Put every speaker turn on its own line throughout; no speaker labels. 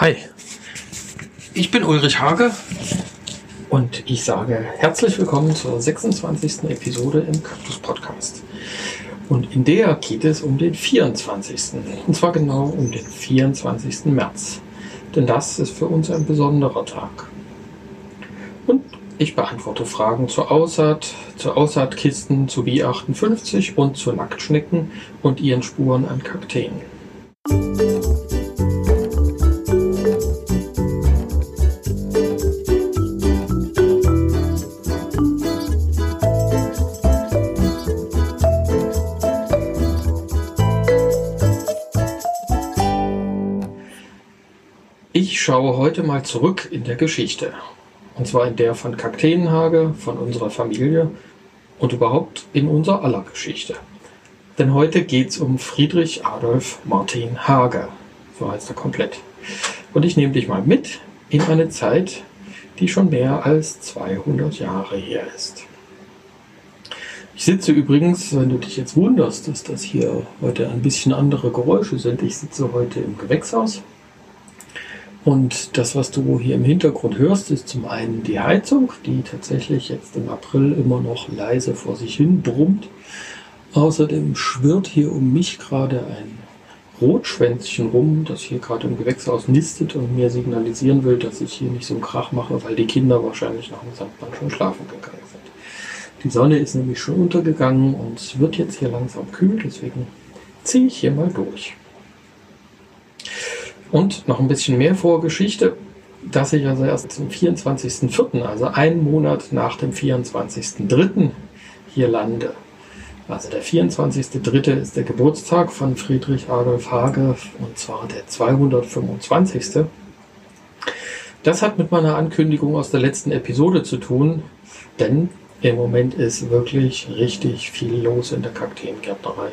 Hi, ich bin Ulrich Hage und ich sage herzlich willkommen zur 26. Episode im Cactus Podcast. Und in der geht es um den 24. Und zwar genau um den 24. März. Denn das ist für uns ein besonderer Tag. Und ich beantworte Fragen zur Aussaat, zu Aussaatkisten, zu B58 und zu Nacktschnecken und ihren Spuren an Kakteen. Schaue heute mal zurück in der Geschichte. Und zwar in der von Kakteenhage, von unserer Familie und überhaupt in unserer aller Geschichte. Denn heute geht es um Friedrich Adolf Martin Hage. So heißt er komplett. Und ich nehme dich mal mit in eine Zeit, die schon mehr als 200 Jahre her ist. Ich sitze übrigens, wenn du dich jetzt wunderst, dass das hier heute ein bisschen andere Geräusche sind, ich sitze heute im Gewächshaus und das, was du hier im Hintergrund hörst, ist zum einen die Heizung, die tatsächlich jetzt im April immer noch leise vor sich hin brummt. Außerdem schwirrt hier um mich gerade ein Rotschwänzchen rum, das hier gerade im Gewächshaus nistet und mir signalisieren will, dass ich hier nicht so einen Krach mache, weil die Kinder wahrscheinlich nach dem Sandbahn schon schlafen gegangen sind. Die Sonne ist nämlich schon untergegangen und es wird jetzt hier langsam kühl, deswegen ziehe ich hier mal durch. Und noch ein bisschen mehr Vorgeschichte, dass ich also erst zum 24.04., also einen Monat nach dem 24.03. hier lande. Also der 24.03. ist der Geburtstag von Friedrich Adolf Hage und zwar der 225. Das hat mit meiner Ankündigung aus der letzten Episode zu tun, denn im Moment ist wirklich richtig viel los in der Kakteengärtnerei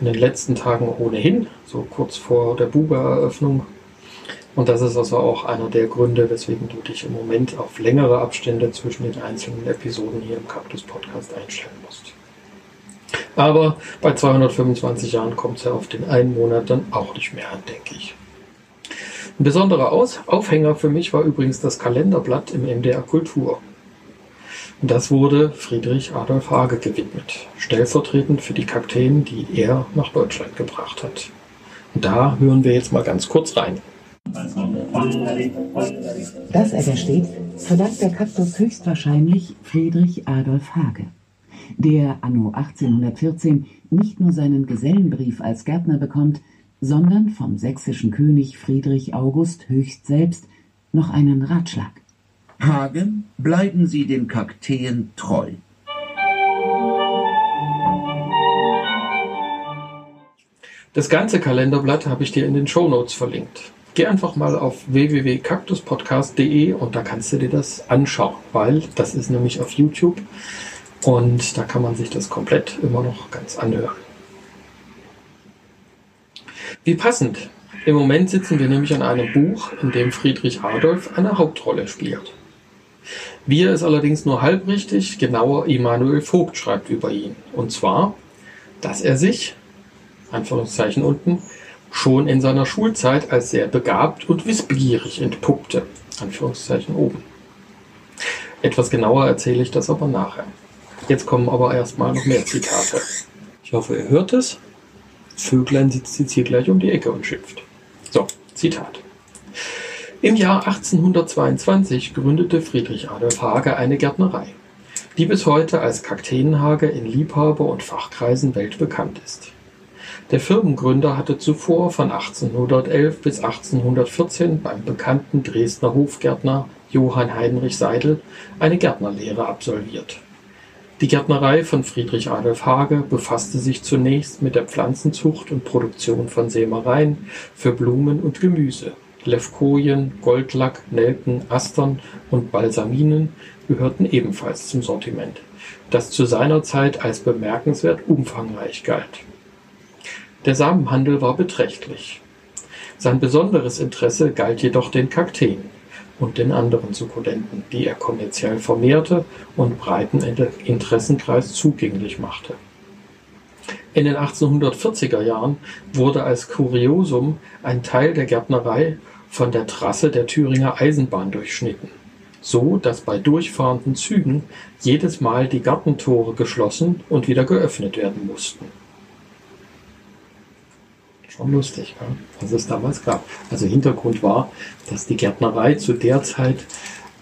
in den letzten Tagen ohnehin, so kurz vor der Buga-Eröffnung. Und das ist also auch einer der Gründe, weswegen du dich im Moment auf längere Abstände zwischen den einzelnen Episoden hier im Cactus Podcast einstellen musst. Aber bei 225 Jahren kommt es ja auf den einen Monat dann auch nicht mehr an, denke ich. Ein besonderer Aus Aufhänger für mich war übrigens das Kalenderblatt im MDR Kultur. Das wurde Friedrich Adolf Hage gewidmet, stellvertretend für die Kakteen, die er nach Deutschland gebracht hat. Da hören wir jetzt mal ganz kurz rein.
Dass er da steht, verdankt der Kaktus höchstwahrscheinlich Friedrich Adolf Hage, der anno 1814 nicht nur seinen Gesellenbrief als Gärtner bekommt, sondern vom sächsischen König Friedrich August höchst selbst noch einen Ratschlag.
Hagen, bleiben Sie den Kakteen treu.
Das ganze Kalenderblatt habe ich dir in den Show Notes verlinkt. Geh einfach mal auf www.cactuspodcast.de und da kannst du dir das anschauen, weil das ist nämlich auf YouTube und da kann man sich das komplett immer noch ganz anhören. Wie passend. Im Moment sitzen wir nämlich an einem Buch, in dem Friedrich Adolf eine Hauptrolle spielt. Wir ist allerdings nur halb richtig, genauer Immanuel Vogt schreibt über ihn. Und zwar, dass er sich, Anführungszeichen unten, schon in seiner Schulzeit als sehr begabt und wissbegierig entpuppte. Anführungszeichen oben. Etwas genauer erzähle ich das aber nachher. Jetzt kommen aber erstmal noch mehr Zitate. Ich hoffe, ihr hört es. Vöglein sitzt jetzt hier gleich um die Ecke und schimpft. So, Zitat. Im Jahr 1822 gründete Friedrich Adolf Hage eine Gärtnerei, die bis heute als Kakteenhage in Liebhaber- und Fachkreisen weltbekannt ist. Der Firmengründer hatte zuvor von 1811 bis 1814 beim bekannten Dresdner Hofgärtner Johann Heinrich Seidel eine Gärtnerlehre absolviert. Die Gärtnerei von Friedrich Adolf Hage befasste sich zunächst mit der Pflanzenzucht und Produktion von Sämereien für Blumen und Gemüse Levkojen, Goldlack, Nelken, Astern und Balsaminen gehörten ebenfalls zum Sortiment, das zu seiner Zeit als bemerkenswert umfangreich galt. Der Samenhandel war beträchtlich. Sein besonderes Interesse galt jedoch den Kakteen und den anderen Sukkulenten, die er kommerziell vermehrte und breiten Interessenkreis zugänglich machte. In den 1840er Jahren wurde als Kuriosum ein Teil der Gärtnerei von der Trasse der Thüringer Eisenbahn durchschnitten, so dass bei durchfahrenden Zügen jedes Mal die Gartentore geschlossen und wieder geöffnet werden mussten. Schon lustig, was es damals gab. Also Hintergrund war, dass die Gärtnerei zu der Zeit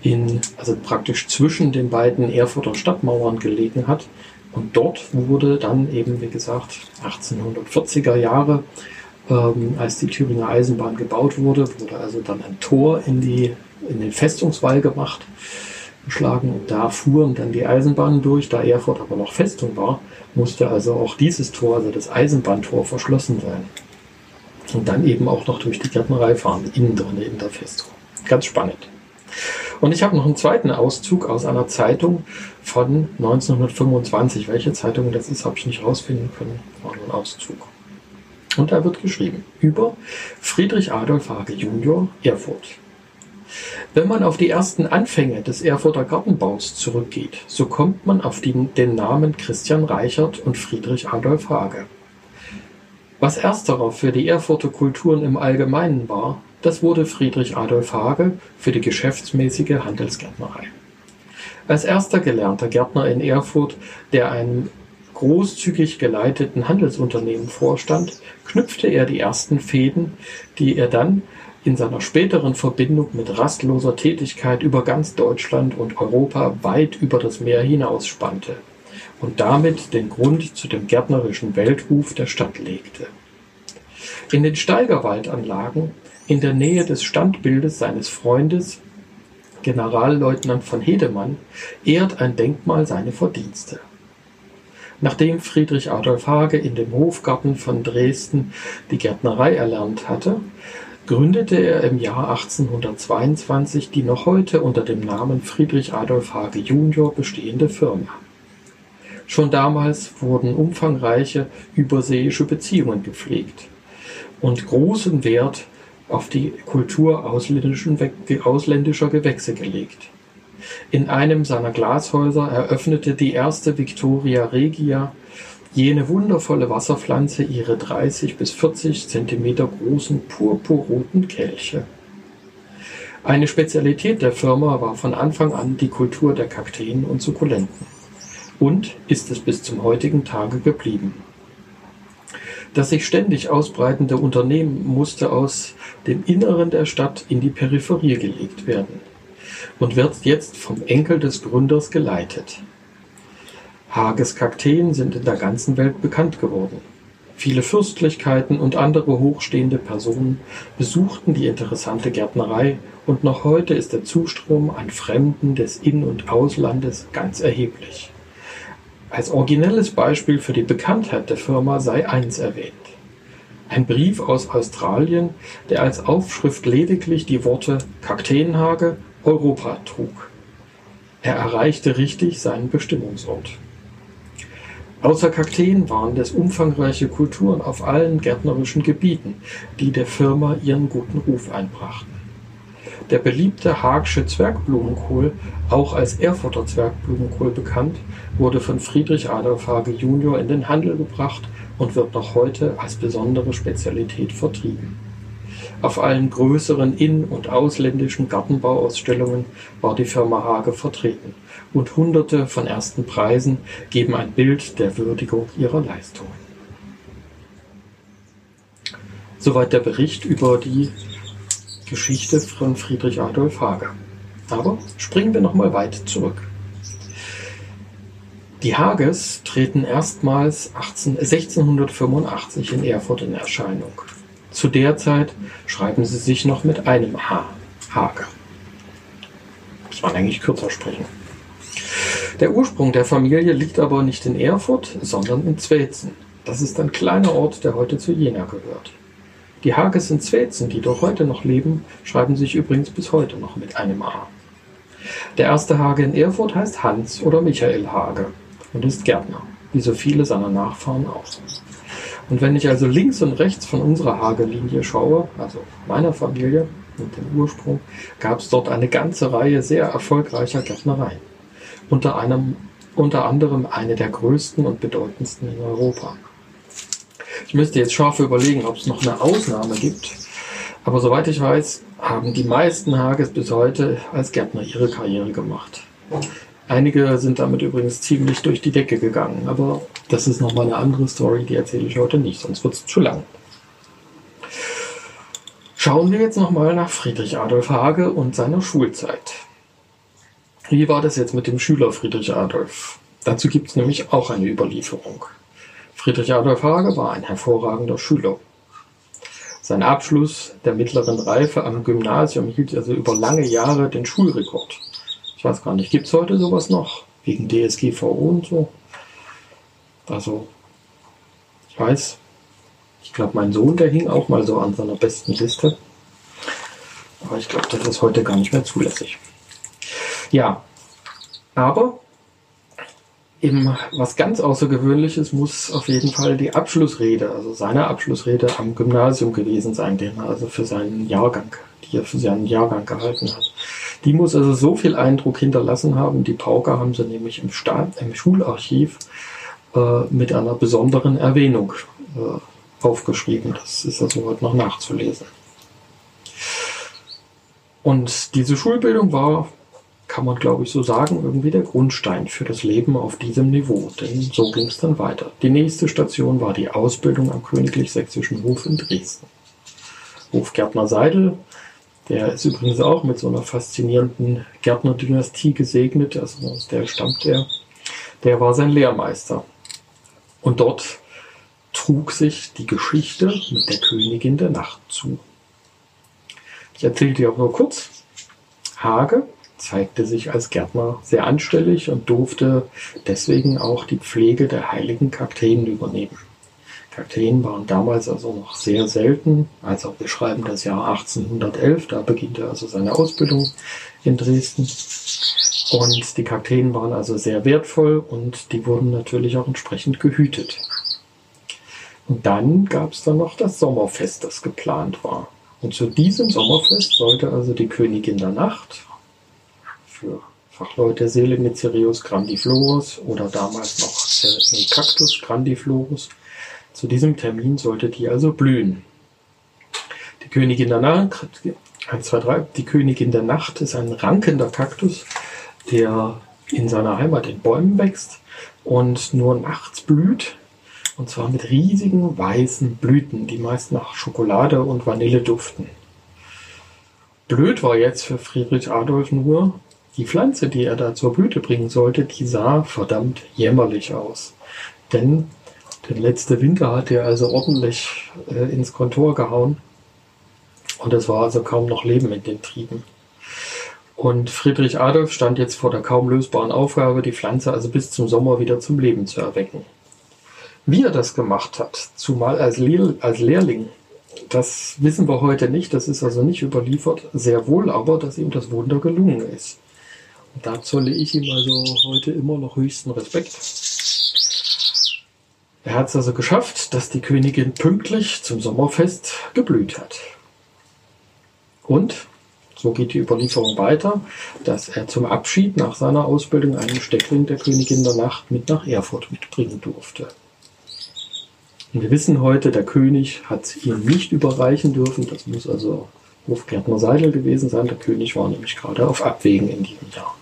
in, also praktisch zwischen den beiden Erfurter Stadtmauern gelegen hat. Und dort wurde dann eben, wie gesagt, 1840er Jahre, ähm, als die Thüringer Eisenbahn gebaut wurde, wurde also dann ein Tor in, die, in den Festungswall gemacht, geschlagen. Und da fuhren dann die Eisenbahnen durch. Da Erfurt aber noch Festung war, musste also auch dieses Tor, also das Eisenbahntor, verschlossen sein. Und dann eben auch noch durch die Gärtnerei fahren, innen drin in der Festung. Ganz spannend. Und ich habe noch einen zweiten Auszug aus einer Zeitung von 1925. Welche Zeitung das ist, habe ich nicht rausfinden können. War nur ein Auszug. Und da wird geschrieben über Friedrich Adolf Hage Junior, Erfurt. Wenn man auf die ersten Anfänge des Erfurter Gartenbaus zurückgeht, so kommt man auf die, den Namen Christian Reichert und Friedrich Adolf Hage. Was ersterer für die Erfurter Kulturen im Allgemeinen war, das wurde Friedrich Adolf Hage für die geschäftsmäßige Handelsgärtnerei. Als erster gelernter Gärtner in Erfurt, der einem großzügig geleiteten Handelsunternehmen vorstand, knüpfte er die ersten Fäden, die er dann in seiner späteren Verbindung mit rastloser Tätigkeit über ganz Deutschland und Europa weit über das Meer hinaus spannte und damit den Grund zu dem gärtnerischen Weltruf der Stadt legte. In den Steigerwaldanlagen in der Nähe des Standbildes seines Freundes, Generalleutnant von Hedemann, ehrt ein Denkmal seine Verdienste. Nachdem Friedrich Adolf Hage in dem Hofgarten von Dresden die Gärtnerei erlernt hatte, gründete er im Jahr 1822 die noch heute unter dem Namen Friedrich Adolf Hage Junior bestehende Firma. Schon damals wurden umfangreiche überseeische Beziehungen gepflegt und großen Wert auf die Kultur ausländischer Gewächse gelegt. In einem seiner Glashäuser eröffnete die erste Victoria Regia jene wundervolle Wasserpflanze ihre 30 bis 40 Zentimeter großen purpurroten Kelche. Eine Spezialität der Firma war von Anfang an die Kultur der Kakteen und Sukkulenten. Und ist es bis zum heutigen Tage geblieben. Das sich ständig ausbreitende Unternehmen musste aus dem Inneren der Stadt in die Peripherie gelegt werden und wird jetzt vom Enkel des Gründers geleitet. Hages Kakteen sind in der ganzen Welt bekannt geworden. Viele Fürstlichkeiten und andere hochstehende Personen besuchten die interessante Gärtnerei und noch heute ist der Zustrom an Fremden des In- und Auslandes ganz erheblich. Als originelles Beispiel für die Bekanntheit der Firma sei eins erwähnt. Ein Brief aus Australien, der als Aufschrift lediglich die Worte Kakteenhage Europa trug. Er erreichte richtig seinen Bestimmungsort. Außer Kakteen waren es umfangreiche Kulturen auf allen gärtnerischen Gebieten, die der Firma ihren guten Ruf einbrachten. Der beliebte Haagsche Zwergblumenkohl, auch als Erfurter Zwergblumenkohl bekannt, wurde von Friedrich Adolf Hage junior in den Handel gebracht und wird noch heute als besondere Spezialität vertrieben. Auf allen größeren in- und ausländischen Gartenbauausstellungen war die Firma Hage vertreten und Hunderte von ersten Preisen geben ein Bild der Würdigung ihrer Leistungen. Soweit der Bericht über die Geschichte von Friedrich Adolf Hage. Aber springen wir nochmal weit zurück. Die Hages treten erstmals 18, 1685 in Erfurt in Erscheinung. Zu der Zeit schreiben sie sich noch mit einem H. Hage. Muss man eigentlich kürzer sprechen. Der Ursprung der Familie liegt aber nicht in Erfurt, sondern in Zwelzen. Das ist ein kleiner Ort, der heute zu Jena gehört. Die Hages in Zwelzen, die dort heute noch leben, schreiben sich übrigens bis heute noch mit einem A. Der erste Hage in Erfurt heißt Hans oder Michael Hage und ist Gärtner, wie so viele seiner Nachfahren auch. Und wenn ich also links und rechts von unserer Hagelinie schaue, also meiner Familie und dem Ursprung, gab es dort eine ganze Reihe sehr erfolgreicher Gärtnereien. Unter, einem, unter anderem eine der größten und bedeutendsten in Europa. Ich müsste jetzt scharf überlegen, ob es noch eine Ausnahme gibt. Aber soweit ich weiß, haben die meisten Hages bis heute als Gärtner ihre Karriere gemacht. Einige sind damit übrigens ziemlich durch die Decke gegangen, aber das ist nochmal eine andere Story, die erzähle ich heute nicht, sonst wird es zu lang. Schauen wir jetzt nochmal nach Friedrich Adolf Hage und seiner Schulzeit. Wie war das jetzt mit dem Schüler Friedrich Adolf? Dazu gibt es nämlich auch eine Überlieferung. Friedrich Adolf Hage war ein hervorragender Schüler. Sein Abschluss der mittleren Reife am Gymnasium hielt also über lange Jahre den Schulrekord. Ich weiß gar nicht, gibt es heute sowas noch? Wegen DSGVO und so? Also, ich weiß, ich glaube, mein Sohn, der hing auch mal so an seiner besten Liste. Aber ich glaube, das ist heute gar nicht mehr zulässig. Ja, aber eben was ganz Außergewöhnliches muss auf jeden Fall die Abschlussrede, also seine Abschlussrede am Gymnasium gewesen sein, den er also für seinen Jahrgang, die er für seinen Jahrgang gehalten hat. Die muss also so viel Eindruck hinterlassen haben. Die Pauker haben sie nämlich im, Staat, im Schularchiv äh, mit einer besonderen Erwähnung äh, aufgeschrieben. Das ist also heute noch nachzulesen. Und diese Schulbildung war, kann man glaube ich so sagen, irgendwie der Grundstein für das Leben auf diesem Niveau. Denn so ging es dann weiter. Die nächste Station war die Ausbildung am Königlich Sächsischen Hof in Dresden. Hofgärtner Seidel der ist übrigens auch mit so einer faszinierenden Gärtnerdynastie gesegnet, also aus der stammt er. Der war sein Lehrmeister. Und dort trug sich die Geschichte mit der Königin der Nacht zu. Ich erzähle dir auch nur kurz. Hage zeigte sich als Gärtner sehr anstellig und durfte deswegen auch die Pflege der heiligen Kakteen übernehmen. Kakteen waren damals also noch sehr selten. Also wir schreiben das Jahr 1811, da beginnt er also seine Ausbildung in Dresden. Und die Kakteen waren also sehr wertvoll und die wurden natürlich auch entsprechend gehütet. Und dann gab es dann noch das Sommerfest, das geplant war. Und zu diesem Sommerfest sollte also die Königin der Nacht für Fachleute Selenizerius grandiflorus oder damals noch Cactus grandiflorus zu diesem Termin sollte die also blühen. Die Königin der Nacht, 1, 2, 3, die Königin der Nacht ist ein rankender Kaktus, der in seiner Heimat in Bäumen wächst und nur nachts blüht. Und zwar mit riesigen weißen Blüten, die meist nach Schokolade und Vanille duften. Blöd war jetzt für Friedrich Adolf nur, die Pflanze, die er da zur Blüte bringen sollte, die sah verdammt jämmerlich aus. Denn der letzte Winter hat er also ordentlich äh, ins Kontor gehauen. Und es war also kaum noch Leben in den Trieben. Und Friedrich Adolf stand jetzt vor der kaum lösbaren Aufgabe, die Pflanze also bis zum Sommer wieder zum Leben zu erwecken. Wie er das gemacht hat, zumal als, Lehr als Lehrling, das wissen wir heute nicht, das ist also nicht überliefert, sehr wohl aber, dass ihm das Wunder gelungen ist. Da zolle ich ihm also heute immer noch höchsten Respekt. Er hat es also geschafft, dass die Königin pünktlich zum Sommerfest geblüht hat. Und, so geht die Überlieferung weiter, dass er zum Abschied nach seiner Ausbildung einen Steckling der Königin der Nacht mit nach Erfurt mitbringen durfte. Und wir wissen heute, der König hat es ihm nicht überreichen dürfen. Das muss also Hofgärtner Seidel gewesen sein. Der König war nämlich gerade auf Abwägen in diesem Jahr.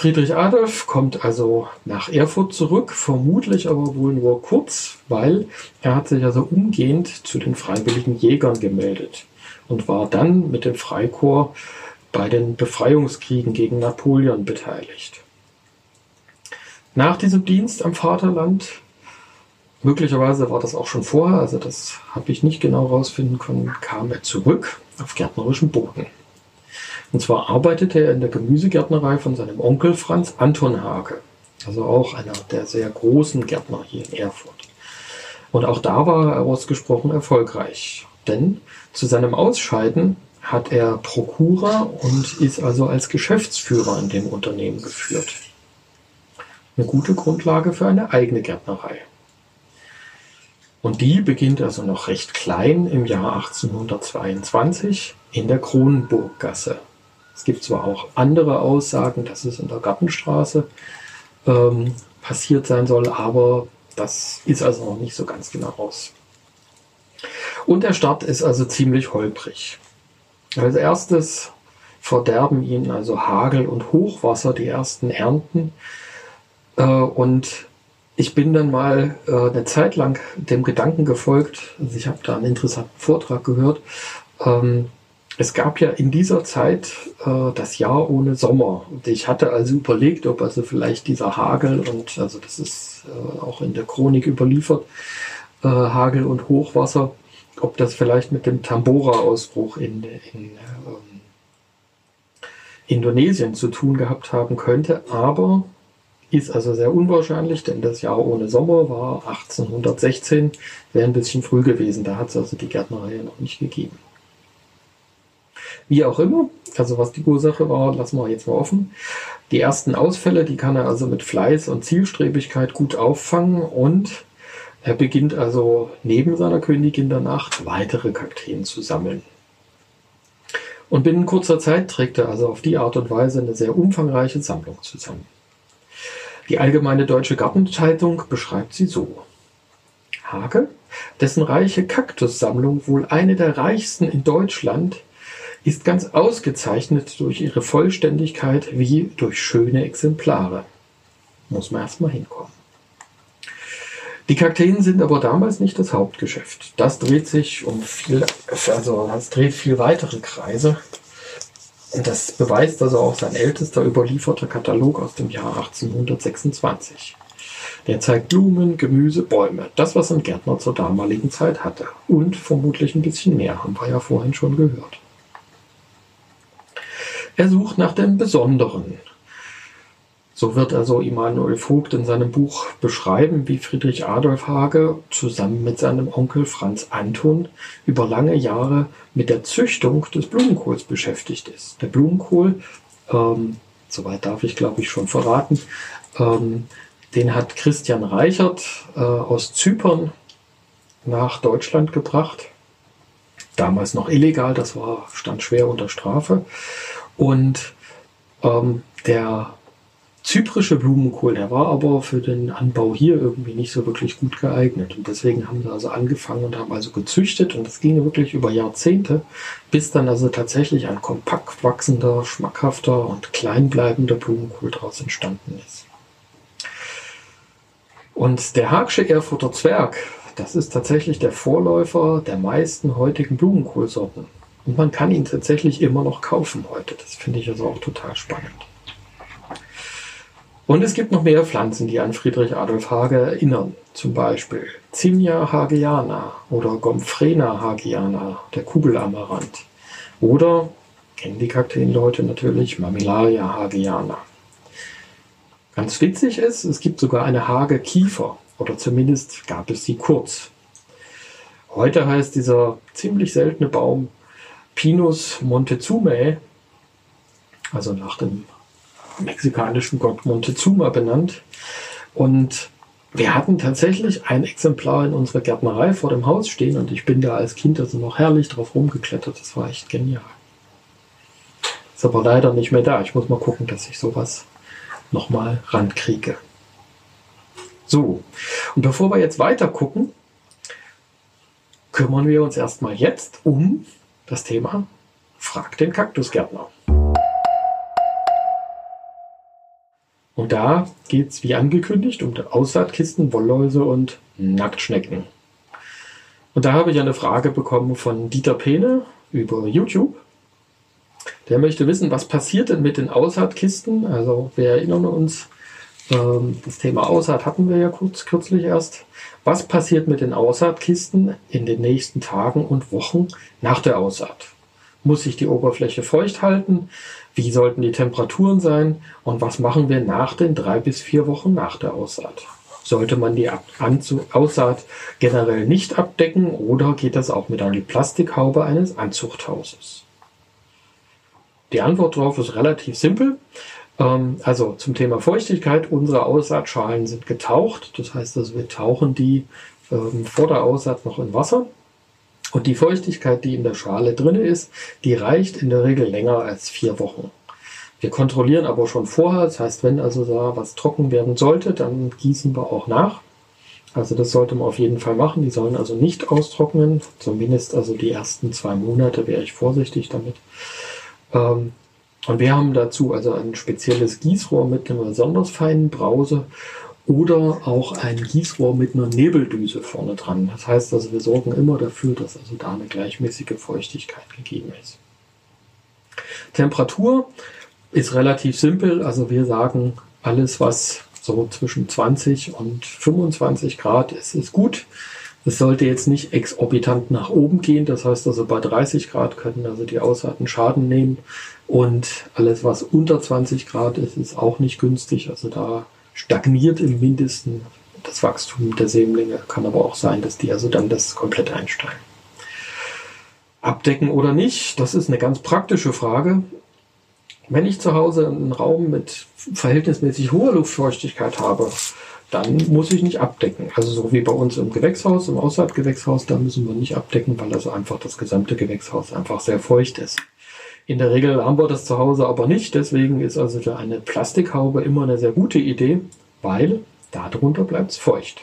Friedrich Adolf kommt also nach Erfurt zurück, vermutlich aber wohl nur kurz, weil er hat sich also umgehend zu den freiwilligen Jägern gemeldet und war dann mit dem Freikorps bei den Befreiungskriegen gegen Napoleon beteiligt. Nach diesem Dienst am Vaterland, möglicherweise war das auch schon vorher, also das habe ich nicht genau herausfinden können, kam er zurück auf gärtnerischen Boden. Und zwar arbeitete er in der Gemüsegärtnerei von seinem Onkel Franz Anton Hage. Also auch einer der sehr großen Gärtner hier in Erfurt. Und auch da war er ausgesprochen erfolgreich. Denn zu seinem Ausscheiden hat er Prokura und ist also als Geschäftsführer in dem Unternehmen geführt. Eine gute Grundlage für eine eigene Gärtnerei. Und die beginnt also noch recht klein im Jahr 1822 in der Kronenburggasse. Es gibt zwar auch andere Aussagen, dass es in der Gartenstraße ähm, passiert sein soll, aber das ist also noch nicht so ganz genau raus. Und der Start ist also ziemlich holprig. Als erstes verderben ihn also Hagel und Hochwasser die ersten Ernten. Äh, und ich bin dann mal äh, eine Zeit lang dem Gedanken gefolgt, also ich habe da einen interessanten Vortrag gehört. Ähm, es gab ja in dieser Zeit äh, das Jahr ohne Sommer. Und ich hatte also überlegt, ob also vielleicht dieser Hagel und also das ist äh, auch in der Chronik überliefert, äh, Hagel und Hochwasser, ob das vielleicht mit dem Tambora-Ausbruch in, in ähm, Indonesien zu tun gehabt haben könnte. Aber ist also sehr unwahrscheinlich, denn das Jahr ohne Sommer war 1816, wäre ein bisschen früh gewesen. Da hat es also die Gärtnerei noch nicht gegeben. Wie auch immer, also was die Ursache war, lassen wir jetzt mal offen. Die ersten Ausfälle, die kann er also mit Fleiß und Zielstrebigkeit gut auffangen und er beginnt also neben seiner Königin der Nacht weitere Kakteen zu sammeln. Und binnen kurzer Zeit trägt er also auf die Art und Weise eine sehr umfangreiche Sammlung zusammen. Die Allgemeine Deutsche Gartenzeitung beschreibt sie so. Hage, dessen reiche Kaktussammlung wohl eine der reichsten in Deutschland, ist ganz ausgezeichnet durch ihre Vollständigkeit wie durch schöne Exemplare. Muss man erstmal hinkommen. Die Kakteen sind aber damals nicht das Hauptgeschäft. Das dreht sich um viel, also das dreht viel weitere Kreise. Und das beweist also auch sein ältester überlieferter Katalog aus dem Jahr 1826. Der zeigt Blumen, Gemüse, Bäume, das, was ein Gärtner zur damaligen Zeit hatte. Und vermutlich ein bisschen mehr, haben wir ja vorhin schon gehört. Er sucht nach dem Besonderen. So wird also Immanuel Vogt in seinem Buch beschreiben, wie Friedrich Adolf Hage zusammen mit seinem Onkel Franz Anton über lange Jahre mit der Züchtung des Blumenkohls beschäftigt ist. Der Blumenkohl, ähm, soweit darf ich glaube ich schon verraten, ähm, den hat Christian Reichert äh, aus Zypern nach Deutschland gebracht. Damals noch illegal, das war, stand schwer unter Strafe. Und ähm, der zyprische Blumenkohl, der war aber für den Anbau hier irgendwie nicht so wirklich gut geeignet. Und deswegen haben sie also angefangen und haben also gezüchtet und das ging wirklich über Jahrzehnte, bis dann also tatsächlich ein kompakt wachsender, schmackhafter und kleinbleibender Blumenkohl daraus entstanden ist. Und der Hagsche Erfurter Zwerg, das ist tatsächlich der Vorläufer der meisten heutigen Blumenkohlsorten. Und man kann ihn tatsächlich immer noch kaufen heute. Das finde ich also auch total spannend. Und es gibt noch mehr Pflanzen, die an Friedrich Adolf Hage erinnern. Zum Beispiel Zinnia hageana oder Gomphrena hageana, der Kugelamaranth. Oder, kennen die Kakteenleute natürlich, Mammillaria hageana. Ganz witzig ist, es gibt sogar eine Hage-Kiefer. Oder zumindest gab es sie kurz. Heute heißt dieser ziemlich seltene Baum Pinus Montezumae, also nach dem mexikanischen Gott Montezuma benannt. Und wir hatten tatsächlich ein Exemplar in unserer Gärtnerei vor dem Haus stehen und ich bin da als Kind also noch herrlich drauf rumgeklettert. Das war echt genial. Ist aber leider nicht mehr da. Ich muss mal gucken, dass ich sowas nochmal rankriege. So, und bevor wir jetzt weiter gucken, kümmern wir uns erstmal jetzt um das Thema Frag den Kaktusgärtner. Und da geht es wie angekündigt um Aussaatkisten, Wollläuse und Nacktschnecken. Und da habe ich eine Frage bekommen von Dieter Pene über YouTube. Der möchte wissen, was passiert denn mit den Aussaatkisten? Also wir erinnern uns, das Thema Aussaat hatten wir ja kurz, kürzlich erst. Was passiert mit den Aussaatkisten in den nächsten Tagen und Wochen nach der Aussaat? Muss sich die Oberfläche feucht halten? Wie sollten die Temperaturen sein? Und was machen wir nach den drei bis vier Wochen nach der Aussaat? Sollte man die Aussaat generell nicht abdecken oder geht das auch mit einer Plastikhaube eines Anzuchthauses? Die Antwort darauf ist relativ simpel. Ähm, also zum Thema Feuchtigkeit, unsere Aussaatschalen sind getaucht. Das heißt also, wir tauchen die ähm, vor der Aussaat noch in Wasser und die Feuchtigkeit, die in der Schale drin ist, die reicht in der Regel länger als vier Wochen. Wir kontrollieren aber schon vorher, das heißt, wenn also da was trocken werden sollte, dann gießen wir auch nach. Also das sollte man auf jeden Fall machen. Die sollen also nicht austrocknen. Zumindest also die ersten zwei Monate wäre ich vorsichtig damit. Ähm, und wir haben dazu also ein spezielles Gießrohr mit einer besonders feinen Brause oder auch ein Gießrohr mit einer Nebeldüse vorne dran. Das heißt also, wir sorgen immer dafür, dass also da eine gleichmäßige Feuchtigkeit gegeben ist. Temperatur ist relativ simpel. Also wir sagen, alles was so zwischen 20 und 25 Grad ist, ist gut. Es sollte jetzt nicht exorbitant nach oben gehen. Das heißt also bei 30 Grad können also die Aussaaten Schaden nehmen. Und alles, was unter 20 Grad ist, ist auch nicht günstig. Also da stagniert im Mindesten das Wachstum der Sämlinge. Kann aber auch sein, dass die also dann das komplett einsteigen. Abdecken oder nicht, das ist eine ganz praktische Frage. Wenn ich zu Hause einen Raum mit verhältnismäßig hoher Luftfeuchtigkeit habe, dann muss ich nicht abdecken. Also so wie bei uns im Gewächshaus, im Außerhalbgewächshaus, da müssen wir nicht abdecken, weil also einfach das gesamte Gewächshaus einfach sehr feucht ist. In der Regel haben wir das zu Hause aber nicht, deswegen ist also eine Plastikhaube immer eine sehr gute Idee, weil darunter bleibt es feucht.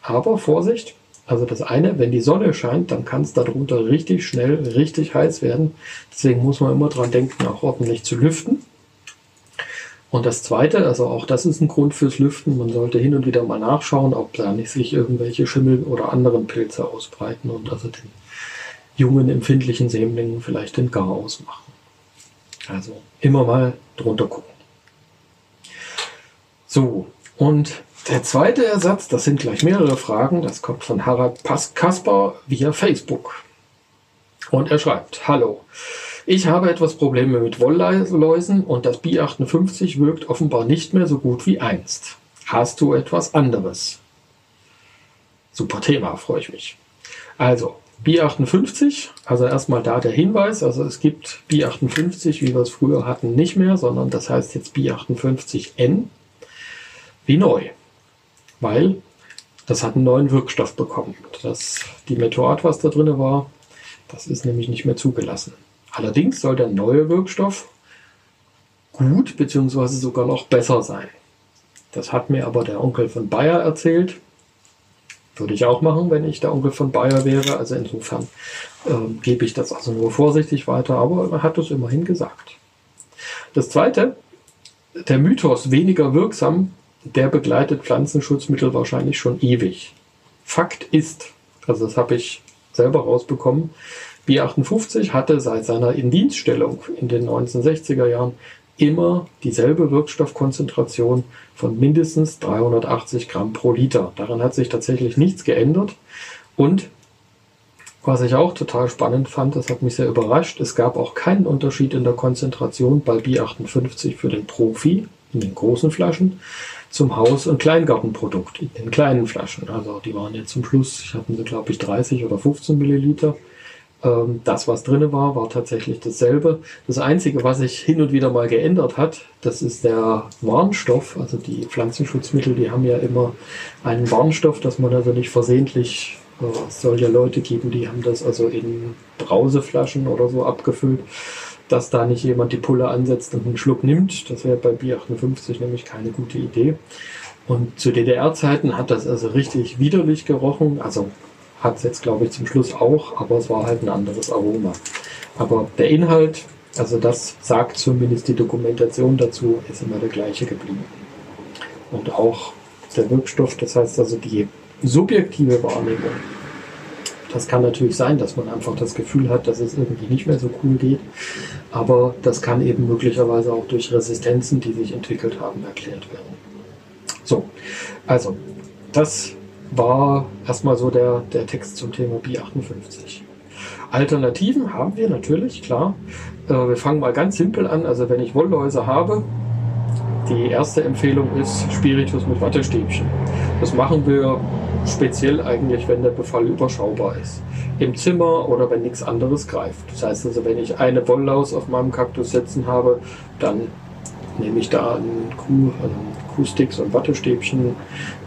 Aber Vorsicht, also das eine, wenn die Sonne scheint, dann kann es darunter richtig schnell, richtig heiß werden. Deswegen muss man immer dran denken, auch ordentlich zu lüften. Und das zweite, also auch das ist ein Grund fürs Lüften. Man sollte hin und wieder mal nachschauen, ob da nicht sich irgendwelche Schimmel oder anderen Pilze ausbreiten und also den jungen, empfindlichen Sämlingen vielleicht den Gar ausmachen. Also immer mal drunter gucken. So, und der zweite Ersatz, das sind gleich mehrere Fragen, das kommt von Harald Kasper via Facebook. Und er schreibt, Hallo, ich habe etwas Probleme mit Wollläusen und das Bi 58 wirkt offenbar nicht mehr so gut wie einst. Hast du etwas anderes? Super Thema, freue ich mich. Also, Bi 58, also erstmal da der Hinweis, also es gibt Bi 58, wie wir es früher hatten, nicht mehr, sondern das heißt jetzt Bi 58N wie neu weil das hat einen neuen Wirkstoff bekommen. Das, die Methoat, was da drin war, das ist nämlich nicht mehr zugelassen. Allerdings soll der neue Wirkstoff gut bzw. sogar noch besser sein. Das hat mir aber der Onkel von Bayer erzählt. Würde ich auch machen, wenn ich der Onkel von Bayer wäre. Also insofern äh, gebe ich das also nur vorsichtig weiter, aber er hat es immerhin gesagt. Das zweite, der Mythos weniger wirksam der begleitet Pflanzenschutzmittel wahrscheinlich schon ewig. Fakt ist, also das habe ich selber rausbekommen, B58 hatte seit seiner Indienststellung in den 1960er Jahren immer dieselbe Wirkstoffkonzentration von mindestens 380 Gramm pro Liter. Daran hat sich tatsächlich nichts geändert. Und was ich auch total spannend fand, das hat mich sehr überrascht, es gab auch keinen Unterschied in der Konzentration bei B58 für den Profi in den großen Flaschen zum Haus- und Kleingartenprodukt in den kleinen Flaschen. Also die waren jetzt zum Schluss, ich hatten sie glaube ich 30 oder 15 Milliliter. Ähm, das, was drin war, war tatsächlich dasselbe. Das Einzige, was sich hin und wieder mal geändert hat, das ist der Warnstoff. Also die Pflanzenschutzmittel, die haben ja immer einen Warnstoff, dass man also nicht versehentlich, es soll ja Leute geben, die haben das also in Brauseflaschen oder so abgefüllt dass da nicht jemand die Pulle ansetzt und einen Schluck nimmt. Das wäre bei Bier 58 nämlich keine gute Idee. Und zu DDR-Zeiten hat das also richtig widerlich gerochen. Also hat es jetzt, glaube ich, zum Schluss auch, aber es war halt ein anderes Aroma. Aber der Inhalt, also das sagt zumindest die Dokumentation dazu, ist immer der gleiche geblieben. Und auch der Wirkstoff, das heißt also die subjektive Wahrnehmung das kann natürlich sein, dass man einfach das Gefühl hat, dass es irgendwie nicht mehr so cool geht. Aber das kann eben möglicherweise auch durch Resistenzen, die sich entwickelt haben, erklärt werden. So, also das war erstmal so der, der Text zum Thema B58. Alternativen haben wir natürlich, klar. Äh, wir fangen mal ganz simpel an. Also wenn ich Wollläuse habe, die erste Empfehlung ist Spiritus mit Wattestäbchen. Das machen wir speziell eigentlich, wenn der Befall überschaubar ist. Im Zimmer oder wenn nichts anderes greift. Das heißt also, wenn ich eine Wollaus auf meinem Kaktus setzen habe, dann nehme ich da einen Kuh, einen Kuhsticks und Wattestäbchen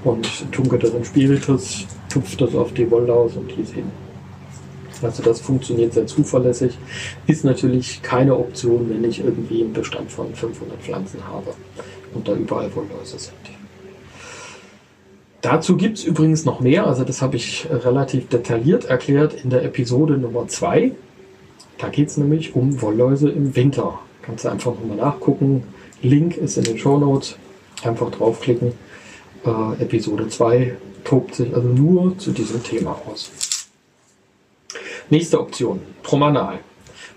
und tunke das in Spiritus, tupfe das auf die Wollaus und die ist hin. Also das funktioniert sehr zuverlässig. Ist natürlich keine Option, wenn ich irgendwie einen Bestand von 500 Pflanzen habe und da überall Wollläuse sind. Dazu gibt es übrigens noch mehr, also das habe ich relativ detailliert erklärt in der Episode Nummer 2. Da geht es nämlich um Wollläuse im Winter. Kannst du einfach nochmal nachgucken. Link ist in den Show Notes. Einfach draufklicken. Äh, Episode 2 tobt sich also nur zu diesem Thema aus. Nächste Option, Promanal.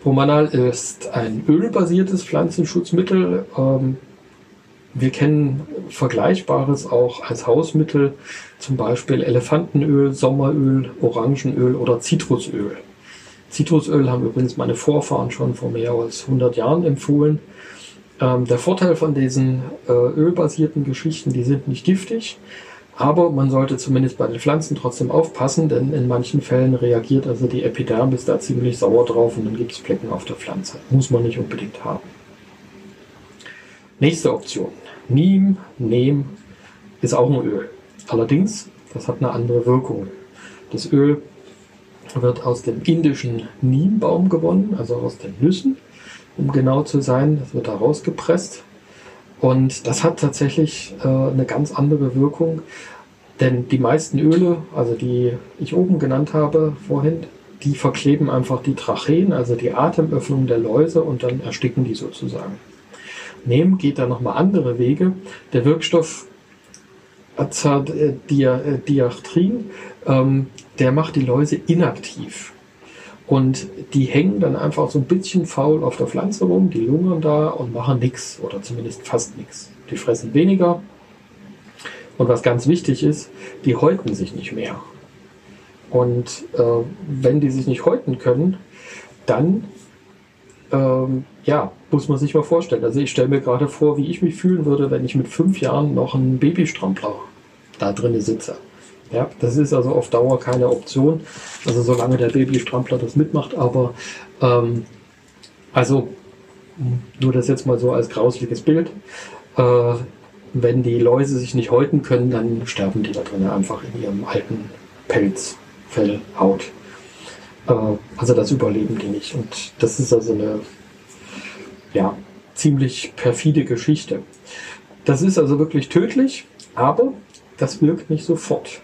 Promanal ist ein ölbasiertes Pflanzenschutzmittel. Ähm, wir kennen Vergleichbares auch als Hausmittel, zum Beispiel Elefantenöl, Sommeröl, Orangenöl oder Zitrusöl. Zitrusöl haben übrigens meine Vorfahren schon vor mehr als 100 Jahren empfohlen. Ähm, der Vorteil von diesen äh, ölbasierten Geschichten, die sind nicht giftig, aber man sollte zumindest bei den Pflanzen trotzdem aufpassen, denn in manchen Fällen reagiert also die Epidermis da ziemlich sauer drauf und dann gibt es Flecken auf der Pflanze. Muss man nicht unbedingt haben. Nächste Option. Neem, Neem ist auch ein Öl. Allerdings, das hat eine andere Wirkung. Das Öl wird aus dem indischen Neembaum gewonnen, also aus den Nüssen, um genau zu sein. Das wird da rausgepresst und das hat tatsächlich äh, eine ganz andere Wirkung, denn die meisten Öle, also die ich oben genannt habe vorhin, die verkleben einfach die Tracheen, also die Atemöffnung der Läuse und dann ersticken die sozusagen. Nehmen geht da nochmal andere Wege. Der Wirkstoff Azadiachtrin, ähm, der macht die Läuse inaktiv. Und die hängen dann einfach so ein bisschen faul auf der Pflanze rum, die lungern da und machen nichts oder zumindest fast nichts. Die fressen weniger. Und was ganz wichtig ist, die häuten sich nicht mehr. Und äh, wenn die sich nicht häuten können, dann ähm, ja, muss man sich mal vorstellen. Also ich stelle mir gerade vor, wie ich mich fühlen würde, wenn ich mit fünf Jahren noch einen Babystrampler da drinnen sitze. Ja, das ist also auf Dauer keine Option. Also solange der Babystrampler das mitmacht, aber ähm, also nur das jetzt mal so als grausliches Bild. Äh, wenn die Läuse sich nicht häuten können, dann sterben die da drinnen einfach in ihrem alten Pelz, Fell, Haut. Äh, also das überleben die nicht. Und das ist also eine ja, ziemlich perfide Geschichte. Das ist also wirklich tödlich, aber das wirkt nicht sofort.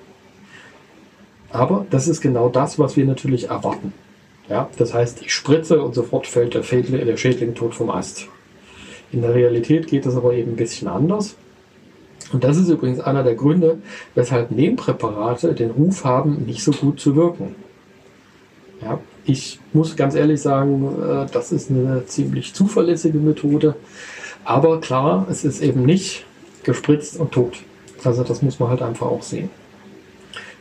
Aber das ist genau das, was wir natürlich erwarten. Ja, das heißt, ich spritze und sofort fällt der, Schädling, der Schädling tot vom Ast. In der Realität geht das aber eben ein bisschen anders. Und das ist übrigens einer der Gründe, weshalb Nebenpräparate den Ruf haben, nicht so gut zu wirken. Ja, ich muss ganz ehrlich sagen, äh, das ist eine ziemlich zuverlässige Methode. Aber klar, es ist eben nicht gespritzt und tot. Also das muss man halt einfach auch sehen.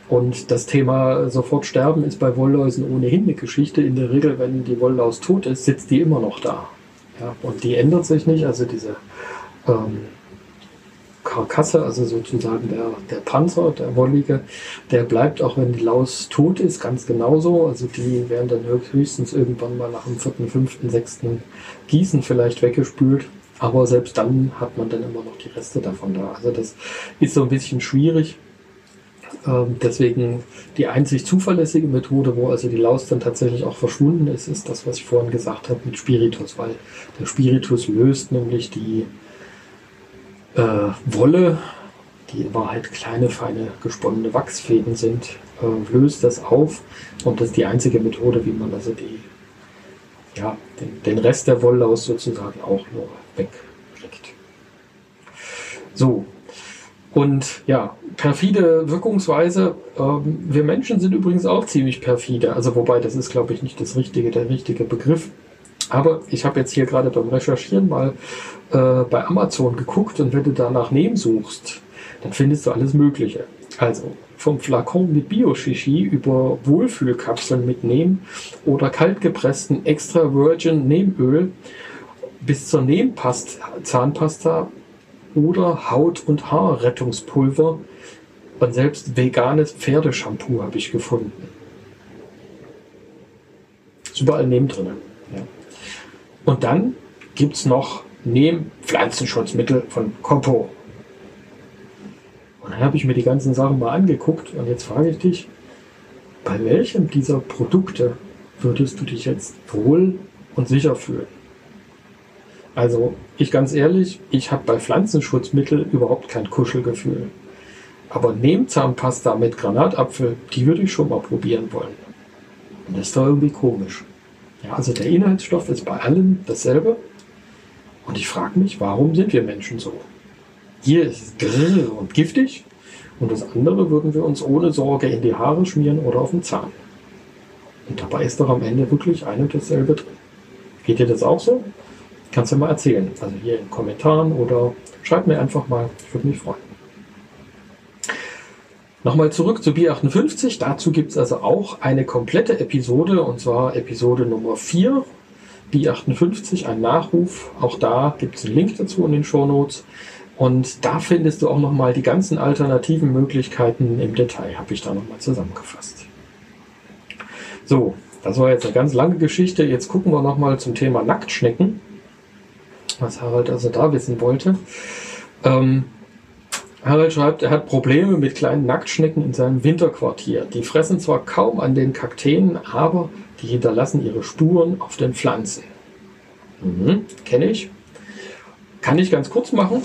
Und das Thema sofort sterben ist bei Wollläusen ohnehin eine Geschichte. In der Regel, wenn die Wollläus tot ist, sitzt die immer noch da. Ja, und die ändert sich nicht. Also diese ähm, Karkasse, also sozusagen der, der Panzer, der Wollige, der bleibt auch wenn die Laus tot ist, ganz genauso. Also die werden dann höchstens irgendwann mal nach dem vierten, fünften, sechsten Gießen vielleicht weggespült. Aber selbst dann hat man dann immer noch die Reste davon da. Also das ist so ein bisschen schwierig. Ähm, deswegen die einzig zuverlässige Methode, wo also die Laus dann tatsächlich auch verschwunden ist, ist das, was ich vorhin gesagt habe mit Spiritus, weil der Spiritus löst nämlich die äh, Wolle, die in Wahrheit kleine, feine, gesponnene Wachsfäden sind, äh, löst das auf und das ist die einzige Methode, wie man also die, ja, den, den Rest der Wolllaus sozusagen auch nur wegkriegt. So, und ja, perfide Wirkungsweise. Ähm, wir Menschen sind übrigens auch ziemlich perfide. Also wobei, das ist, glaube ich, nicht das richtige, der richtige Begriff. Aber ich habe jetzt hier gerade beim Recherchieren mal äh, bei Amazon geguckt und wenn du danach Nehmen suchst, dann findest du alles Mögliche. Also vom Flakon mit Bio-Shishi über Wohlfühlkapseln mit Neem oder kaltgepressten Extra Virgin Nehmöl bis zur Nehmpast Zahnpasta oder Haut- und Haarrettungspulver und selbst veganes Pferdeshampoo habe ich gefunden. Ist überall Nehmen drin. Und dann gibt es noch Nehm Pflanzenschutzmittel von Kompo. Und dann habe ich mir die ganzen Sachen mal angeguckt und jetzt frage ich dich, bei welchem dieser Produkte würdest du dich jetzt wohl und sicher fühlen? Also, ich ganz ehrlich, ich habe bei Pflanzenschutzmitteln überhaupt kein Kuschelgefühl. Aber Nehmzahnpasta mit Granatapfel, die würde ich schon mal probieren wollen. Und das ist doch irgendwie komisch. Ja, also der Inhaltsstoff ist bei allen dasselbe. Und ich frage mich, warum sind wir Menschen so? Hier ist es grrr und giftig und das andere würden wir uns ohne Sorge in die Haare schmieren oder auf den Zahn. Und dabei ist doch am Ende wirklich ein und dasselbe drin. Geht dir das auch so? Kannst du mal erzählen. Also hier in den Kommentaren oder schreib mir einfach mal. Ich würde mich freuen. Nochmal zurück zu Bier 58. Dazu gibt es also auch eine komplette Episode und zwar Episode Nummer 4. Bier 58, ein Nachruf. Auch da gibt es einen Link dazu in den Show Notes. Und da findest du auch nochmal die ganzen alternativen Möglichkeiten im Detail, habe ich da nochmal zusammengefasst. So, das war jetzt eine ganz lange Geschichte. Jetzt gucken wir nochmal zum Thema Nacktschnecken, was Harald also da wissen wollte. Ähm, Harald schreibt, er hat Probleme mit kleinen Nacktschnecken in seinem Winterquartier. Die fressen zwar kaum an den Kakteen, aber die hinterlassen ihre Spuren auf den Pflanzen. Mhm, Kenne ich. Kann ich ganz kurz machen.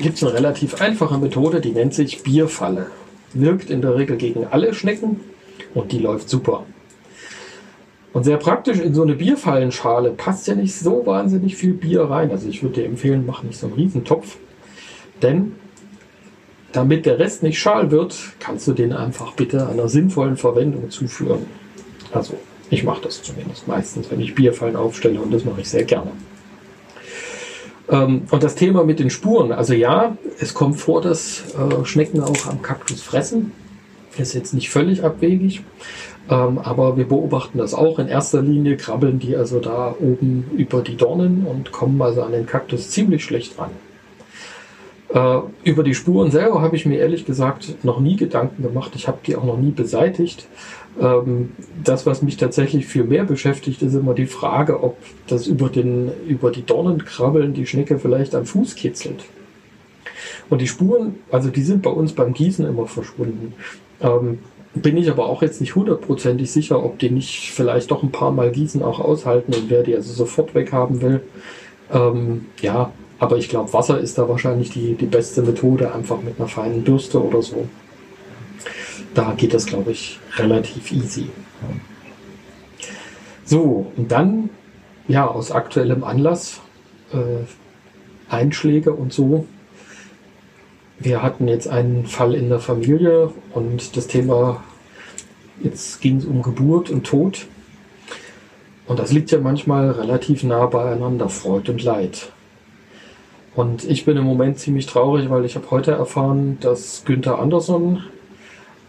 Gibt es eine relativ einfache Methode, die nennt sich Bierfalle. Wirkt in der Regel gegen alle Schnecken und die läuft super. Und sehr praktisch in so eine Bierfallenschale passt ja nicht so wahnsinnig viel Bier rein. Also ich würde dir empfehlen, mach nicht so einen Riesentopf. Denn damit der Rest nicht schal wird, kannst du den einfach bitte einer sinnvollen Verwendung zuführen. Also ich mache das zumindest meistens, wenn ich Bierfallen aufstelle und das mache ich sehr gerne. Ähm, und das Thema mit den Spuren, also ja, es kommt vor, dass äh, Schnecken auch am Kaktus fressen. Ist jetzt nicht völlig abwegig, ähm, aber wir beobachten das auch. In erster Linie krabbeln die also da oben über die Dornen und kommen also an den Kaktus ziemlich schlecht ran. Äh, über die Spuren selber habe ich mir ehrlich gesagt noch nie Gedanken gemacht. Ich habe die auch noch nie beseitigt. Ähm, das, was mich tatsächlich viel mehr beschäftigt, ist immer die Frage, ob das über, den, über die Dornen krabbeln die Schnecke vielleicht am Fuß kitzelt. Und die Spuren, also die sind bei uns beim Gießen immer verschwunden. Ähm, bin ich aber auch jetzt nicht hundertprozentig sicher, ob die nicht vielleicht doch ein paar Mal Gießen auch aushalten und wer die also sofort weghaben will. Ähm, ja, aber ich glaube, Wasser ist da wahrscheinlich die, die beste Methode, einfach mit einer feinen Bürste oder so. Da geht das, glaube ich, relativ easy. So, und dann, ja, aus aktuellem Anlass, äh, Einschläge und so. Wir hatten jetzt einen Fall in der Familie und das Thema, jetzt ging es um Geburt und Tod. Und das liegt ja manchmal relativ nah beieinander, Freud und Leid. Und ich bin im Moment ziemlich traurig, weil ich habe heute erfahren, dass Günther Andersson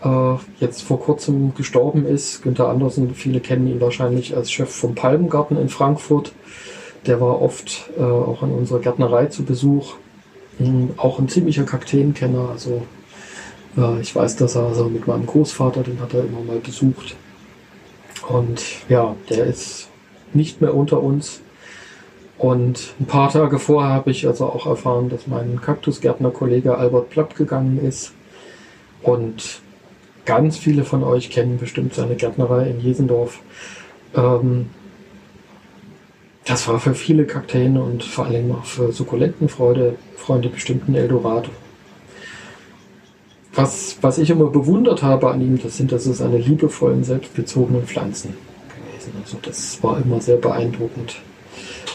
äh, jetzt vor kurzem gestorben ist. Günther Andersson, viele kennen ihn wahrscheinlich als Chef vom Palmengarten in Frankfurt. Der war oft äh, auch in unserer Gärtnerei zu Besuch. Mhm, auch ein ziemlicher Kakteenkenner. Also äh, ich weiß, dass er also mit meinem Großvater, den hat er immer mal besucht. Und ja, der ist nicht mehr unter uns. Und ein paar Tage vorher habe ich also auch erfahren, dass mein Kaktusgärtner-Kollege Albert Platt gegangen ist. Und ganz viele von euch kennen bestimmt seine Gärtnerei in Jesendorf. Ähm, das war für viele Kakteen und vor allem auch für Sukkulentenfreunde Freunde bestimmt ein Eldorado. Was, was ich immer bewundert habe an ihm, das sind also seine liebevollen, selbstbezogenen Pflanzen gewesen. Also das war immer sehr beeindruckend.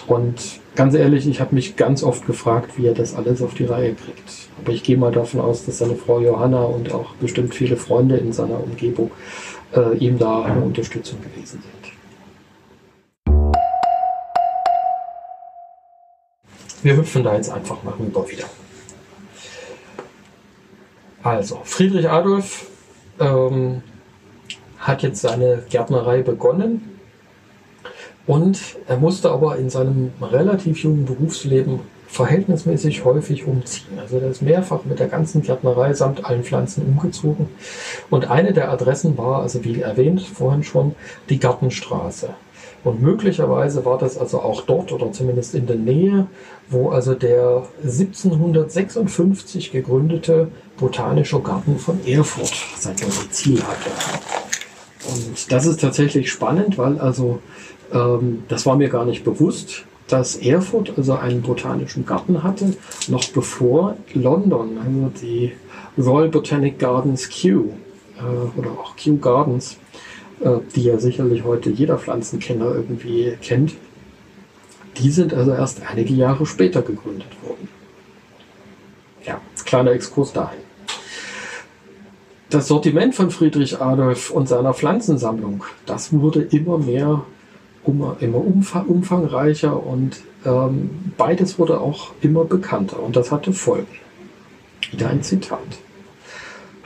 Und ganz ehrlich, ich habe mich ganz oft gefragt, wie er das alles auf die Reihe kriegt. Aber ich gehe mal davon aus, dass seine Frau Johanna und auch bestimmt viele Freunde in seiner Umgebung äh, ihm da eine Unterstützung gewesen sind. Wir hüpfen da jetzt einfach mal rüber wieder. Also, Friedrich Adolf ähm, hat jetzt seine Gärtnerei begonnen und er musste aber in seinem relativ jungen Berufsleben verhältnismäßig häufig umziehen. Also er ist mehrfach mit der ganzen Gärtnerei samt allen Pflanzen umgezogen. Und eine der Adressen war, also wie erwähnt vorhin schon, die Gartenstraße. Und möglicherweise war das also auch dort oder zumindest in der Nähe, wo also der 1756 gegründete Botanische Garten von Erfurt sein Domizil hatte. Und das ist tatsächlich spannend, weil also ähm, das war mir gar nicht bewusst. dass Erfurt also einen botanischen Garten hatte, noch bevor London, also die Royal Botanic Gardens Kew äh, oder auch Kew Gardens, äh, die ja sicherlich heute jeder Pflanzenkenner irgendwie kennt, die sind also erst einige Jahre später gegründet worden. Ja, kleiner Exkurs dahin. Das Sortiment von Friedrich Adolf und seiner Pflanzensammlung, das wurde immer mehr, immer umfangreicher und ähm, beides wurde auch immer bekannter und das hatte Folgen. Wieder ein Zitat.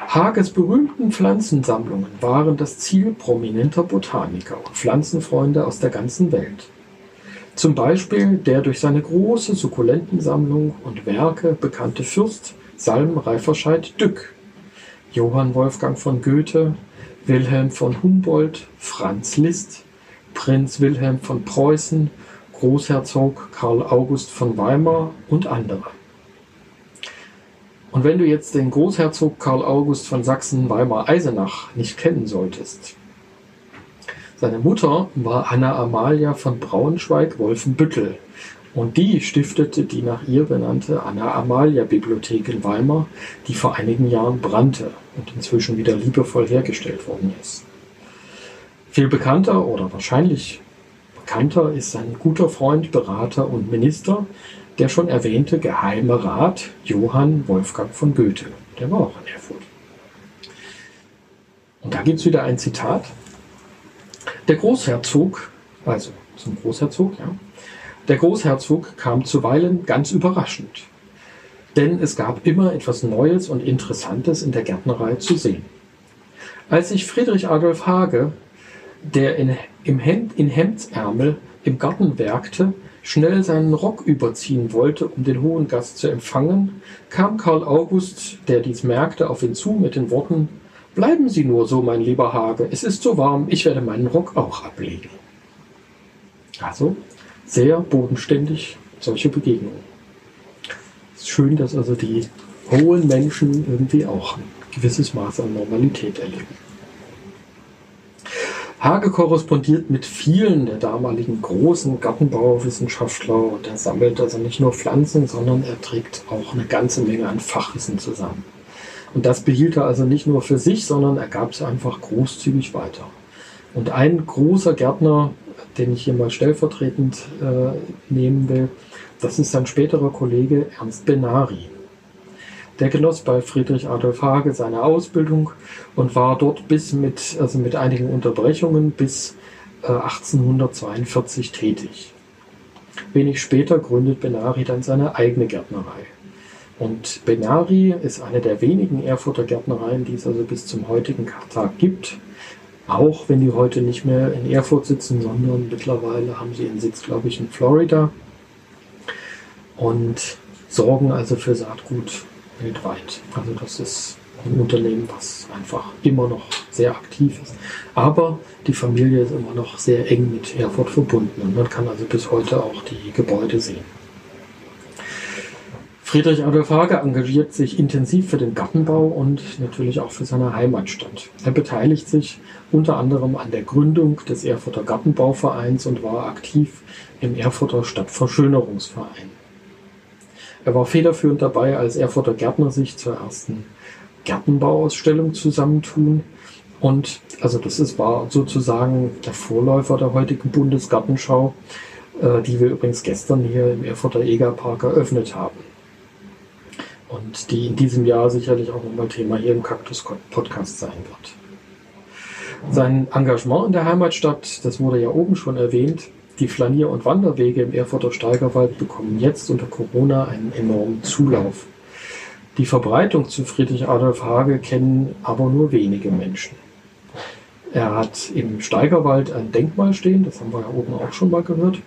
Hages berühmten Pflanzensammlungen waren das Ziel prominenter Botaniker und Pflanzenfreunde aus der ganzen Welt. Zum Beispiel der durch seine große Sukkulentensammlung und Werke bekannte Fürst Salm Reiferscheid Dück, Johann Wolfgang von Goethe, Wilhelm von Humboldt, Franz Liszt, Prinz Wilhelm von Preußen, Großherzog Karl August von Weimar und andere. Und wenn du jetzt den Großherzog Karl August von Sachsen-Weimar-Eisenach nicht kennen solltest, seine Mutter war Anna Amalia von Braunschweig-Wolfenbüttel und die stiftete die nach ihr benannte Anna-Amalia-Bibliothek in Weimar, die vor einigen Jahren brannte und inzwischen wieder liebevoll hergestellt worden ist. Viel bekannter oder wahrscheinlich bekannter ist sein guter Freund, Berater und Minister, der schon erwähnte Geheime Rat Johann Wolfgang von Goethe. Der war auch in Erfurt. Und da gibt es wieder ein Zitat. Der Großherzog, also zum Großherzog, ja, der Großherzog kam zuweilen ganz überraschend, denn es gab immer etwas Neues und Interessantes in der Gärtnerei zu sehen. Als sich Friedrich Adolf Hage, der in, im Hemd, in Hemdsärmel im Garten werkte, schnell seinen Rock überziehen wollte, um den hohen Gast zu empfangen, kam Karl August, der dies merkte, auf ihn zu mit den Worten Bleiben Sie nur so, mein lieber Hage, es ist so warm, ich werde meinen Rock auch ablegen. Also sehr bodenständig solche Begegnungen. Es ist schön, dass also die hohen Menschen irgendwie auch ein gewisses Maß an Normalität erleben. Hage korrespondiert mit vielen der damaligen großen Gartenbauwissenschaftler und er sammelt also nicht nur Pflanzen, sondern er trägt auch eine ganze Menge an Fachwissen zusammen. Und das behielt er also nicht nur für sich, sondern er gab es einfach großzügig weiter. Und ein großer Gärtner, den ich hier mal stellvertretend äh, nehmen will, das ist sein späterer Kollege Ernst Benari. Der genoss bei Friedrich Adolf Hage seine Ausbildung und war dort bis mit, also mit einigen Unterbrechungen bis äh, 1842 tätig. Wenig später gründet Benari dann seine eigene Gärtnerei. Und Benari ist eine der wenigen Erfurter Gärtnereien, die es also bis zum heutigen Tag gibt. Auch wenn die heute nicht mehr in Erfurt sitzen, sondern mittlerweile haben sie ihren Sitz, glaube ich, in Florida. Und sorgen also für Saatgut weltweit. Also das ist ein Unternehmen, was einfach immer noch sehr aktiv ist. Aber die Familie ist immer noch sehr eng mit Erfurt verbunden und man kann also bis heute auch die Gebäude sehen. Friedrich Adolf Hage engagiert sich intensiv für den Gartenbau und natürlich auch für seine Heimatstadt. Er beteiligt sich unter anderem an der Gründung des Erfurter Gartenbauvereins und war aktiv im Erfurter Stadtverschönerungsverein. Er war federführend dabei, als Erfurter Gärtner sich zur ersten Gartenbauausstellung zusammentun. Und also das ist, war sozusagen der Vorläufer der heutigen Bundesgartenschau, äh, die wir übrigens gestern hier im Erfurter Egerpark eröffnet haben und die in diesem Jahr sicherlich auch nochmal Thema hier im Kaktus-Podcast sein wird. Sein Engagement in der Heimatstadt, das wurde ja oben schon erwähnt, die Flanier- und Wanderwege im Erfurter Steigerwald bekommen jetzt unter Corona einen enormen Zulauf. Die Verbreitung zu Friedrich Adolf Hage kennen aber nur wenige Menschen. Er hat im Steigerwald ein Denkmal stehen, das haben wir ja oben auch schon mal gehört.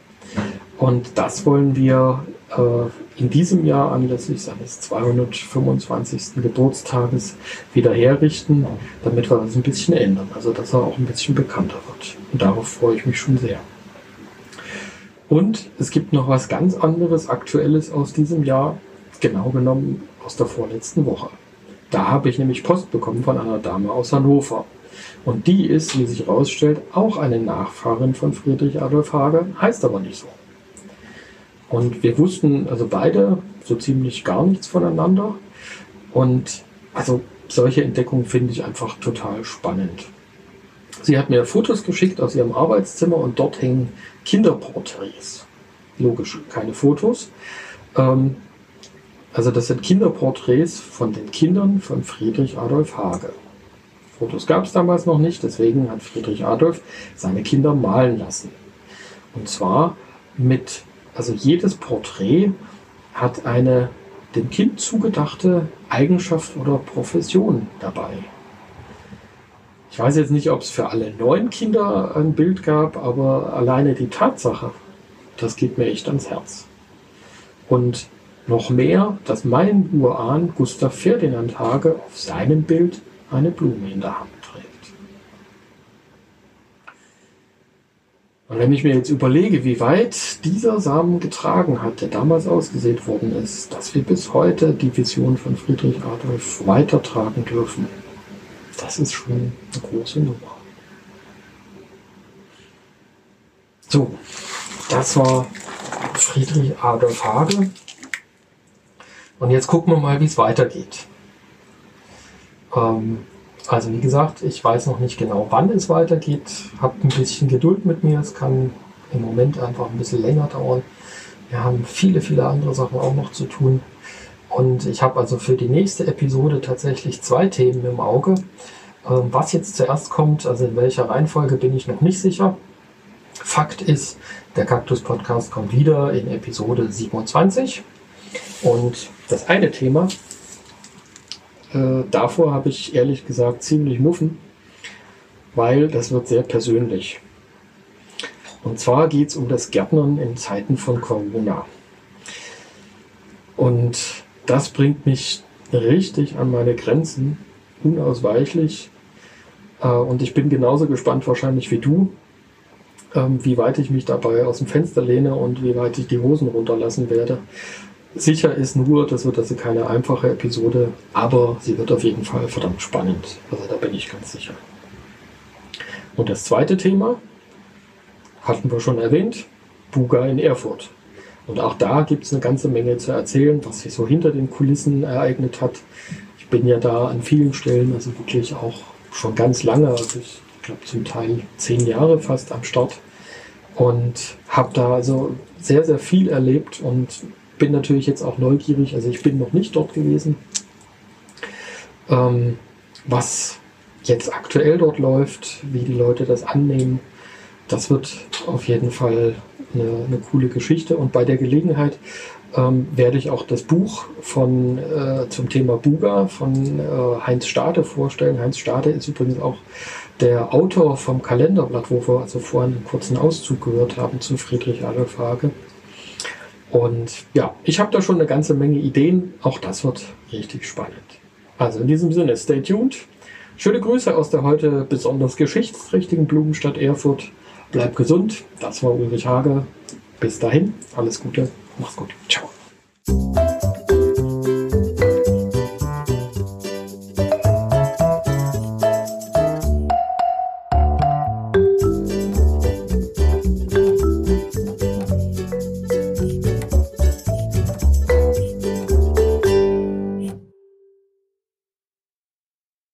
Und das wollen wir äh, in diesem Jahr anlässlich seines 225. Geburtstages wieder herrichten, damit wir das ein bisschen ändern. Also dass er auch ein bisschen bekannter wird. Und darauf freue ich mich schon sehr. Und es gibt noch was ganz anderes, aktuelles aus diesem Jahr, genau genommen aus der vorletzten Woche. Da habe ich nämlich Post bekommen von einer Dame aus Hannover. Und die ist, wie sich herausstellt, auch eine Nachfahrin von Friedrich Adolf Hage, heißt aber nicht so. Und wir wussten also beide so ziemlich gar nichts voneinander. Und also solche Entdeckungen finde ich einfach total spannend. Sie hat mir Fotos geschickt aus ihrem Arbeitszimmer und dort hängen Kinderporträts. Logisch, keine Fotos. Ähm, also das sind Kinderporträts von den Kindern von Friedrich Adolf Hage. Fotos gab es damals noch nicht, deswegen hat Friedrich Adolf seine Kinder malen lassen. Und zwar mit, also jedes Porträt hat eine dem Kind zugedachte Eigenschaft oder Profession dabei. Ich weiß jetzt nicht, ob es für alle neun Kinder ein Bild gab, aber alleine die Tatsache, das geht mir echt ans Herz. Und noch mehr, dass mein Urahn Gustav Ferdinand Hage auf seinem Bild eine Blume in der Hand trägt. Und wenn ich mir jetzt überlege, wie weit dieser Samen getragen hat, der damals ausgesät worden ist, dass wir bis heute die Vision von Friedrich Adolf weitertragen dürfen, das ist schon eine große Nummer. So, das war Friedrich Adolf Hage. Und jetzt gucken wir mal, wie es weitergeht. Ähm, also wie gesagt, ich weiß noch nicht genau, wann es weitergeht. Habt ein bisschen Geduld mit mir. Es kann im Moment einfach ein bisschen länger dauern. Wir haben viele, viele andere Sachen auch noch zu tun. Und ich habe also für die nächste Episode tatsächlich zwei Themen im Auge. Ähm, was jetzt zuerst kommt, also in welcher Reihenfolge, bin ich noch nicht sicher. Fakt ist, der Kaktus Podcast kommt wieder in Episode 27. Und das eine Thema, äh, davor habe ich ehrlich gesagt ziemlich Muffen, weil das wird sehr persönlich. Und zwar geht es um das Gärtnern in Zeiten von Corona. Und das bringt mich richtig an meine Grenzen, unausweichlich. Äh, und ich bin genauso gespannt wahrscheinlich wie du, ähm, wie weit ich mich dabei aus dem Fenster lehne und wie weit ich die Hosen runterlassen werde. Sicher ist nur, das wird also keine einfache Episode, aber sie wird auf jeden Fall verdammt spannend. Also da bin ich ganz sicher. Und das zweite Thema hatten wir schon erwähnt, Buga in Erfurt. Und auch da gibt es eine ganze Menge zu erzählen, was sich so hinter den Kulissen ereignet hat. Ich bin ja da an vielen Stellen, also wirklich auch schon ganz lange, also ich glaube zum Teil zehn Jahre fast am Start und habe da also sehr, sehr viel erlebt und bin natürlich jetzt auch neugierig, also ich bin noch nicht dort gewesen, ähm, was jetzt aktuell dort läuft, wie die Leute das annehmen. Das wird auf jeden Fall eine, eine coole Geschichte und bei der Gelegenheit ähm, werde ich auch das Buch von, äh, zum Thema Buga von äh, Heinz Stade vorstellen. Heinz Stade ist übrigens auch der Autor vom Kalenderblatt, wo wir also vorhin einen kurzen Auszug gehört haben zu Friedrich Adolf Hage. Und ja, ich habe da schon eine ganze Menge Ideen. Auch das wird richtig spannend. Also in diesem Sinne, stay tuned. Schöne Grüße aus der heute besonders geschichtsträchtigen Blumenstadt Erfurt. Bleib gesund. Das war Ulrich Hage. Bis dahin, alles Gute. Mach's gut. Ciao.